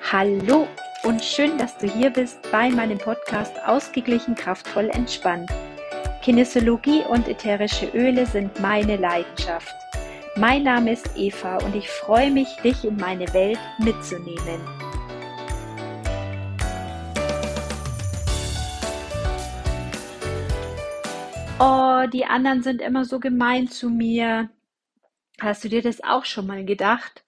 Hallo und schön, dass du hier bist bei meinem Podcast Ausgeglichen, kraftvoll, entspannt. Kinesiologie und ätherische Öle sind meine Leidenschaft. Mein Name ist Eva und ich freue mich, dich in meine Welt mitzunehmen. Oh, die anderen sind immer so gemein zu mir. Hast du dir das auch schon mal gedacht?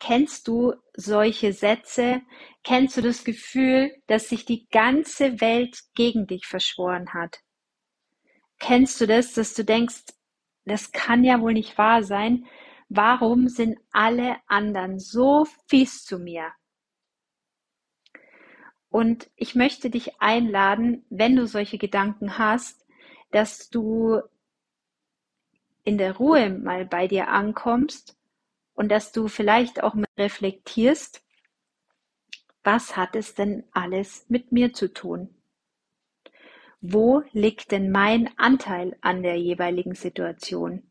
Kennst du solche Sätze? Kennst du das Gefühl, dass sich die ganze Welt gegen dich verschworen hat? Kennst du das, dass du denkst, das kann ja wohl nicht wahr sein? Warum sind alle anderen so fies zu mir? Und ich möchte dich einladen, wenn du solche Gedanken hast, dass du in der Ruhe mal bei dir ankommst und dass du vielleicht auch mal reflektierst, was hat es denn alles mit mir zu tun? Wo liegt denn mein Anteil an der jeweiligen Situation?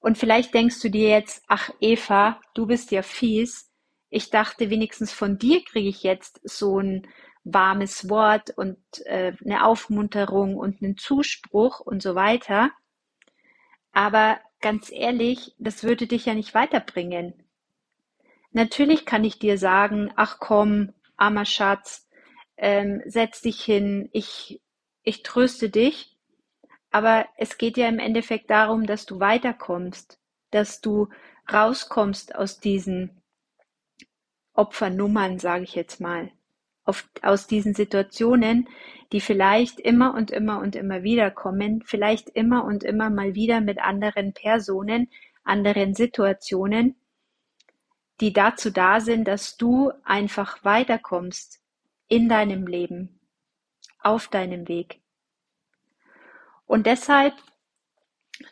Und vielleicht denkst du dir jetzt, ach Eva, du bist ja fies. Ich dachte, wenigstens von dir kriege ich jetzt so ein warmes Wort und äh, eine Aufmunterung und einen Zuspruch und so weiter. Aber ganz ehrlich, das würde dich ja nicht weiterbringen. Natürlich kann ich dir sagen, ach komm, armer Schatz, ähm, setz dich hin, ich, ich tröste dich. Aber es geht ja im Endeffekt darum, dass du weiterkommst, dass du rauskommst aus diesen Opfernummern, sage ich jetzt mal auf, aus diesen Situationen, die vielleicht immer und immer und immer wieder kommen, vielleicht immer und immer mal wieder mit anderen Personen, anderen Situationen, die dazu da sind, dass du einfach weiterkommst in deinem Leben, auf deinem Weg. Und deshalb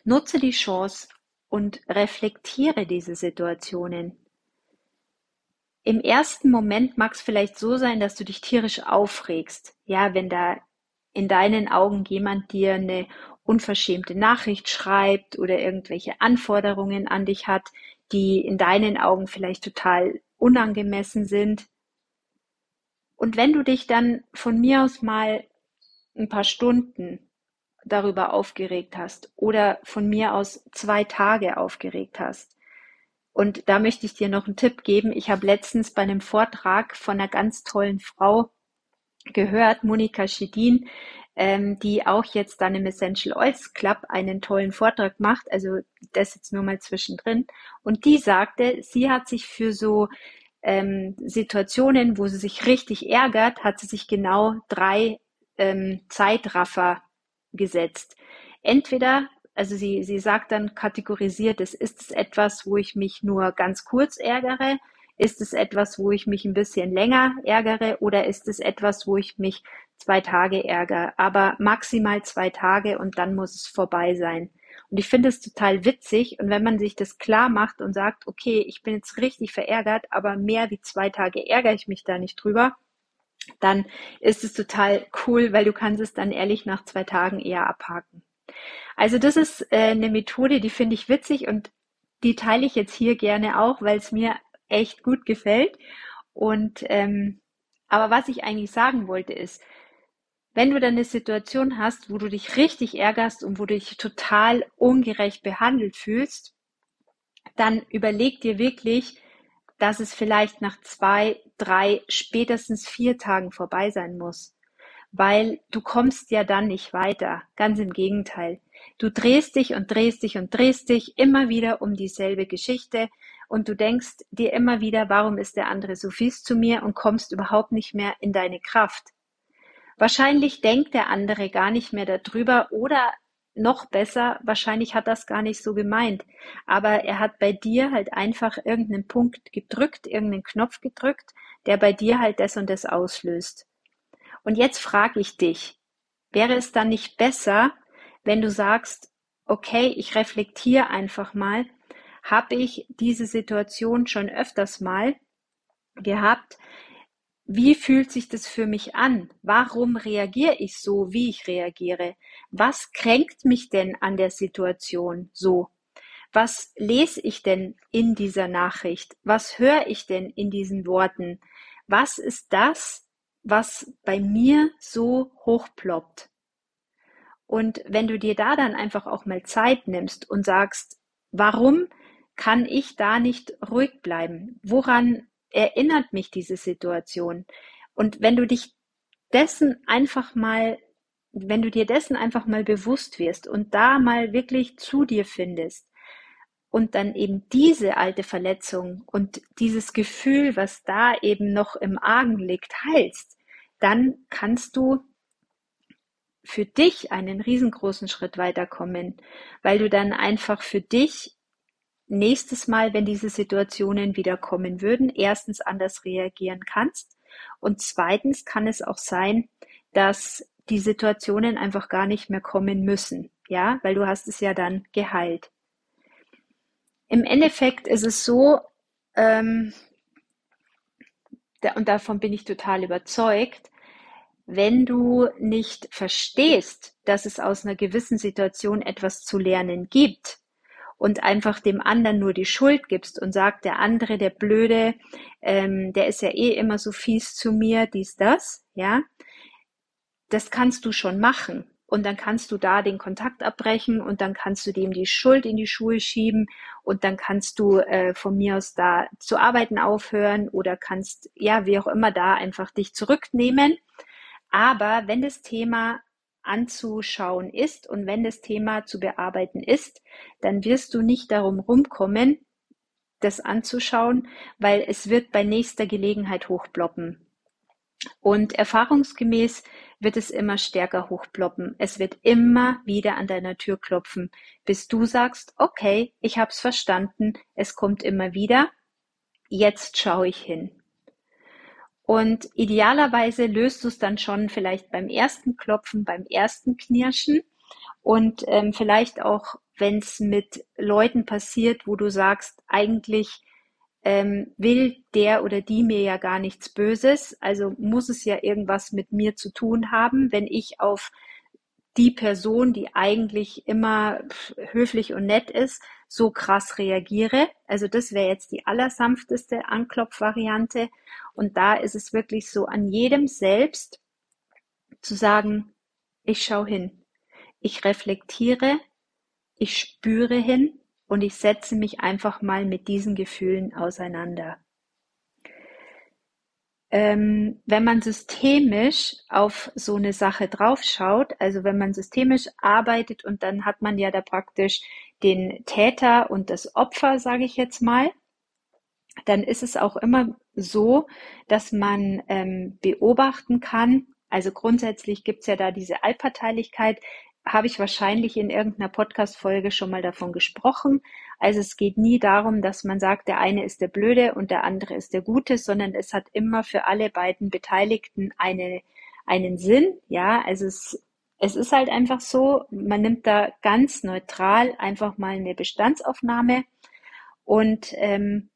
nutze die Chance und reflektiere diese Situationen. Im ersten Moment mag es vielleicht so sein, dass du dich tierisch aufregst. Ja, wenn da in deinen Augen jemand dir eine unverschämte Nachricht schreibt oder irgendwelche Anforderungen an dich hat, die in deinen Augen vielleicht total unangemessen sind. Und wenn du dich dann von mir aus mal ein paar Stunden darüber aufgeregt hast oder von mir aus zwei Tage aufgeregt hast, und da möchte ich dir noch einen Tipp geben. Ich habe letztens bei einem Vortrag von einer ganz tollen Frau gehört, Monika Schedin, ähm, die auch jetzt dann im Essential Oils Club einen tollen Vortrag macht. Also das jetzt nur mal zwischendrin. Und die sagte, sie hat sich für so ähm, Situationen, wo sie sich richtig ärgert, hat sie sich genau drei ähm, Zeitraffer gesetzt. Entweder also sie, sie sagt dann kategorisiert es, ist es etwas, wo ich mich nur ganz kurz ärgere? Ist es etwas, wo ich mich ein bisschen länger ärgere? Oder ist es etwas, wo ich mich zwei Tage ärgere? Aber maximal zwei Tage und dann muss es vorbei sein. Und ich finde es total witzig. Und wenn man sich das klar macht und sagt, okay, ich bin jetzt richtig verärgert, aber mehr wie zwei Tage ärgere ich mich da nicht drüber, dann ist es total cool, weil du kannst es dann ehrlich nach zwei Tagen eher abhaken. Also das ist äh, eine Methode, die finde ich witzig und die teile ich jetzt hier gerne auch, weil es mir echt gut gefällt. Und ähm, aber was ich eigentlich sagen wollte ist, wenn du dann eine Situation hast, wo du dich richtig ärgerst und wo du dich total ungerecht behandelt fühlst, dann überleg dir wirklich, dass es vielleicht nach zwei, drei, spätestens vier Tagen vorbei sein muss weil du kommst ja dann nicht weiter. Ganz im Gegenteil. Du drehst dich und drehst dich und drehst dich immer wieder um dieselbe Geschichte und du denkst dir immer wieder, warum ist der andere so fies zu mir und kommst überhaupt nicht mehr in deine Kraft. Wahrscheinlich denkt der andere gar nicht mehr darüber oder noch besser, wahrscheinlich hat das gar nicht so gemeint, aber er hat bei dir halt einfach irgendeinen Punkt gedrückt, irgendeinen Knopf gedrückt, der bei dir halt das und das auslöst. Und jetzt frage ich dich, wäre es dann nicht besser, wenn du sagst, okay, ich reflektiere einfach mal, habe ich diese Situation schon öfters mal gehabt? Wie fühlt sich das für mich an? Warum reagiere ich so, wie ich reagiere? Was kränkt mich denn an der Situation so? was lese ich denn in dieser Nachricht? Was höre ich denn in diesen Worten? Was ist das, was bei mir so hochploppt? Und wenn du dir da dann einfach auch mal Zeit nimmst und sagst, warum kann ich da nicht ruhig bleiben? Woran erinnert mich diese Situation? Und wenn du dich dessen einfach mal, wenn du dir dessen einfach mal bewusst wirst und da mal wirklich zu dir findest und dann eben diese alte Verletzung und dieses Gefühl, was da eben noch im Argen liegt, heilst, dann kannst du für dich einen riesengroßen Schritt weiterkommen, weil du dann einfach für dich nächstes Mal, wenn diese Situationen wieder kommen würden, erstens anders reagieren kannst und zweitens kann es auch sein, dass die Situationen einfach gar nicht mehr kommen müssen, ja, weil du hast es ja dann geheilt. Im Endeffekt ist es so, ähm, und davon bin ich total überzeugt, wenn du nicht verstehst, dass es aus einer gewissen Situation etwas zu lernen gibt und einfach dem anderen nur die Schuld gibst und sagt, der andere, der Blöde, ähm, der ist ja eh immer so fies zu mir, dies, das, ja, das kannst du schon machen. Und dann kannst du da den Kontakt abbrechen und dann kannst du dem die Schuld in die Schuhe schieben und dann kannst du äh, von mir aus da zu arbeiten aufhören oder kannst, ja, wie auch immer da einfach dich zurücknehmen aber wenn das Thema anzuschauen ist und wenn das Thema zu bearbeiten ist, dann wirst du nicht darum rumkommen, das anzuschauen, weil es wird bei nächster Gelegenheit hochploppen. Und erfahrungsgemäß wird es immer stärker hochploppen. Es wird immer wieder an deiner Tür klopfen, bis du sagst, okay, ich habe es verstanden, es kommt immer wieder, jetzt schaue ich hin. Und idealerweise löst du es dann schon vielleicht beim ersten Klopfen, beim ersten Knirschen und ähm, vielleicht auch, wenn es mit Leuten passiert, wo du sagst, eigentlich ähm, will der oder die mir ja gar nichts Böses, also muss es ja irgendwas mit mir zu tun haben, wenn ich auf die Person, die eigentlich immer höflich und nett ist, so krass reagiere. Also das wäre jetzt die allersanfteste Anklopfvariante. Und da ist es wirklich so an jedem selbst zu sagen, ich schaue hin, ich reflektiere, ich spüre hin und ich setze mich einfach mal mit diesen Gefühlen auseinander. Ähm, wenn man systemisch auf so eine Sache draufschaut, also wenn man systemisch arbeitet und dann hat man ja da praktisch den Täter und das Opfer, sage ich jetzt mal, dann ist es auch immer so, dass man ähm, beobachten kann, also grundsätzlich gibt's ja da diese Allparteilichkeit, habe ich wahrscheinlich in irgendeiner Podcast-Folge schon mal davon gesprochen. Also es geht nie darum, dass man sagt, der eine ist der Blöde und der andere ist der Gute, sondern es hat immer für alle beiden Beteiligten eine, einen Sinn. Ja, also es, es ist halt einfach so, man nimmt da ganz neutral einfach mal eine Bestandsaufnahme und ähm,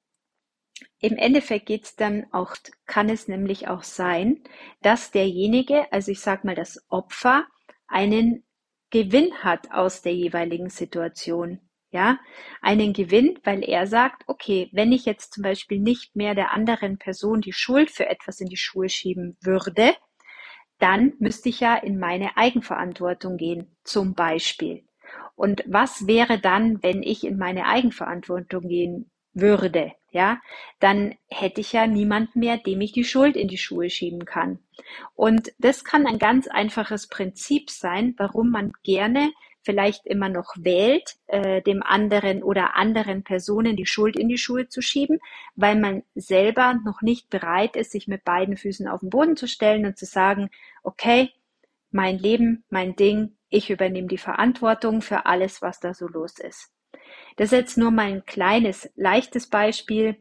im Endeffekt geht's dann auch, kann es nämlich auch sein, dass derjenige, also ich sag mal das Opfer, einen Gewinn hat aus der jeweiligen Situation. Ja, einen Gewinn, weil er sagt, okay, wenn ich jetzt zum Beispiel nicht mehr der anderen Person die Schuld für etwas in die Schuhe schieben würde, dann müsste ich ja in meine Eigenverantwortung gehen, zum Beispiel. Und was wäre dann, wenn ich in meine Eigenverantwortung gehen würde? ja, dann hätte ich ja niemand mehr, dem ich die Schuld in die Schuhe schieben kann. Und das kann ein ganz einfaches Prinzip sein, warum man gerne vielleicht immer noch wählt, äh, dem anderen oder anderen Personen die Schuld in die Schuhe zu schieben, weil man selber noch nicht bereit ist, sich mit beiden Füßen auf den Boden zu stellen und zu sagen, okay, mein Leben, mein Ding, ich übernehme die Verantwortung für alles, was da so los ist. Das ist jetzt nur mal ein kleines, leichtes Beispiel.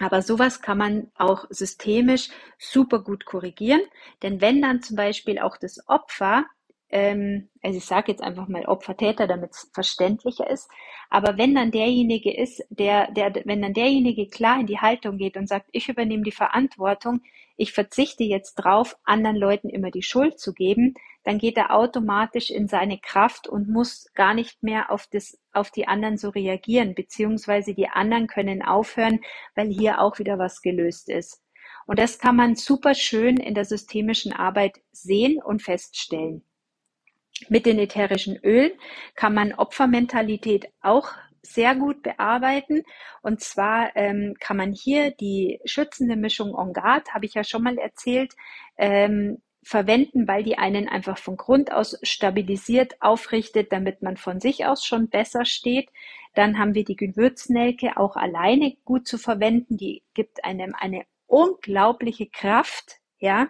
Aber sowas kann man auch systemisch super gut korrigieren. Denn wenn dann zum Beispiel auch das Opfer, ähm, also ich sage jetzt einfach mal Opfer-Täter, damit es verständlicher ist, aber wenn dann derjenige ist, der, der, wenn dann derjenige klar in die Haltung geht und sagt, ich übernehme die Verantwortung, ich verzichte jetzt drauf, anderen Leuten immer die Schuld zu geben, dann geht er automatisch in seine Kraft und muss gar nicht mehr auf, das, auf die anderen so reagieren, beziehungsweise die anderen können aufhören, weil hier auch wieder was gelöst ist. Und das kann man super schön in der systemischen Arbeit sehen und feststellen. Mit den ätherischen Ölen kann man Opfermentalität auch sehr gut bearbeiten. Und zwar ähm, kann man hier die schützende Mischung On Guard, habe ich ja schon mal erzählt, ähm, verwenden, weil die einen einfach von Grund aus stabilisiert, aufrichtet, damit man von sich aus schon besser steht. Dann haben wir die Gewürznelke auch alleine gut zu verwenden. Die gibt einem eine unglaubliche Kraft, ja.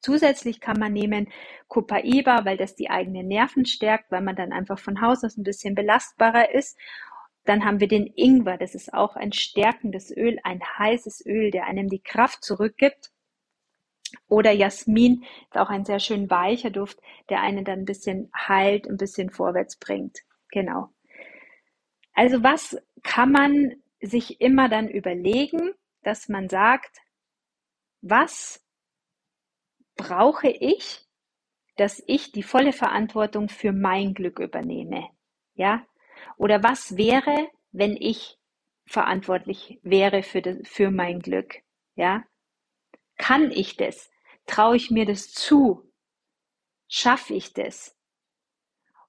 Zusätzlich kann man nehmen Copaiba, weil das die eigenen Nerven stärkt, weil man dann einfach von Haus aus ein bisschen belastbarer ist. Dann haben wir den Ingwer, das ist auch ein stärkendes Öl, ein heißes Öl, der einem die Kraft zurückgibt. Oder Jasmin ist auch ein sehr schön weicher Duft, der einen dann ein bisschen heilt, ein bisschen vorwärts bringt. Genau. Also was kann man sich immer dann überlegen, dass man sagt, was brauche ich, dass ich die volle Verantwortung für mein Glück übernehme? Ja? Oder was wäre, wenn ich verantwortlich wäre für, das, für mein Glück? Ja? Kann ich das? Traue ich mir das zu? Schaffe ich das?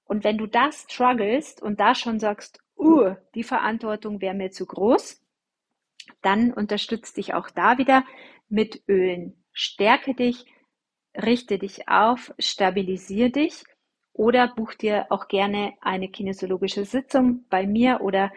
Und wenn du das strugglest und da schon sagst, uh, die Verantwortung wäre mir zu groß, dann unterstützt dich auch da wieder mit Ölen. Stärke dich, richte dich auf, stabilisiere dich oder buch dir auch gerne eine kinesiologische Sitzung bei mir oder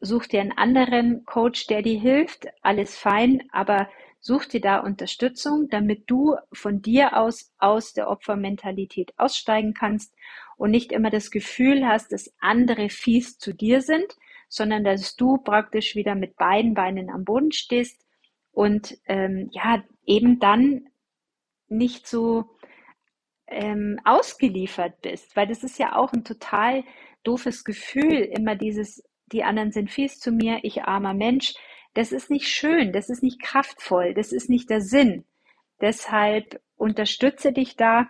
such dir einen anderen Coach, der dir hilft. Alles fein, aber Such dir da Unterstützung, damit du von dir aus aus der Opfermentalität aussteigen kannst und nicht immer das Gefühl hast, dass andere fies zu dir sind, sondern dass du praktisch wieder mit beiden Beinen am Boden stehst und ähm, ja eben dann nicht so ähm, ausgeliefert bist, weil das ist ja auch ein total doofes Gefühl, immer dieses, die anderen sind fies zu mir, ich armer Mensch. Das ist nicht schön, das ist nicht kraftvoll, das ist nicht der Sinn. Deshalb unterstütze dich da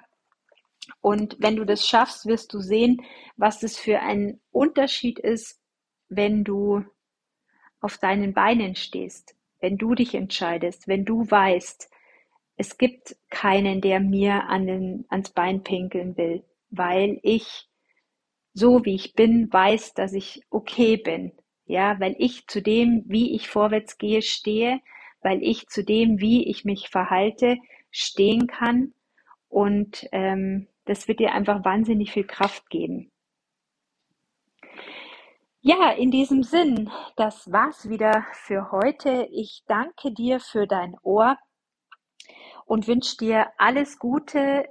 und wenn du das schaffst, wirst du sehen, was das für ein Unterschied ist, wenn du auf deinen Beinen stehst, wenn du dich entscheidest, wenn du weißt, es gibt keinen, der mir an den, ans Bein pinkeln will, weil ich so wie ich bin, weiß, dass ich okay bin, ja, weil ich zu dem, wie ich vorwärts gehe, stehe, weil ich zu dem, wie ich mich verhalte, stehen kann und ähm, das wird dir einfach wahnsinnig viel Kraft geben. Ja, in diesem Sinn, das war's wieder für heute. Ich danke dir für dein Ohr und wünsche dir alles Gute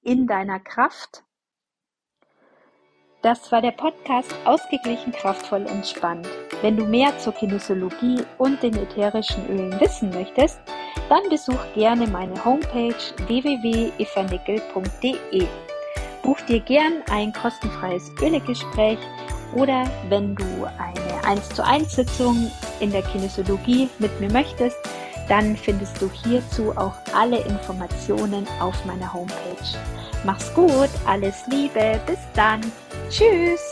in deiner Kraft das war der Podcast Ausgeglichen, kraftvoll, entspannt. Wenn du mehr zur Kinesiologie und den ätherischen Ölen wissen möchtest, dann besuch gerne meine Homepage www.evanickel.de. Buch dir gern ein kostenfreies Ölegespräch oder wenn du eine 1 zu 1 Sitzung in der Kinesiologie mit mir möchtest, dann findest du hierzu auch alle Informationen auf meiner Homepage. Mach's gut, alles Liebe, bis dann. Tschüss!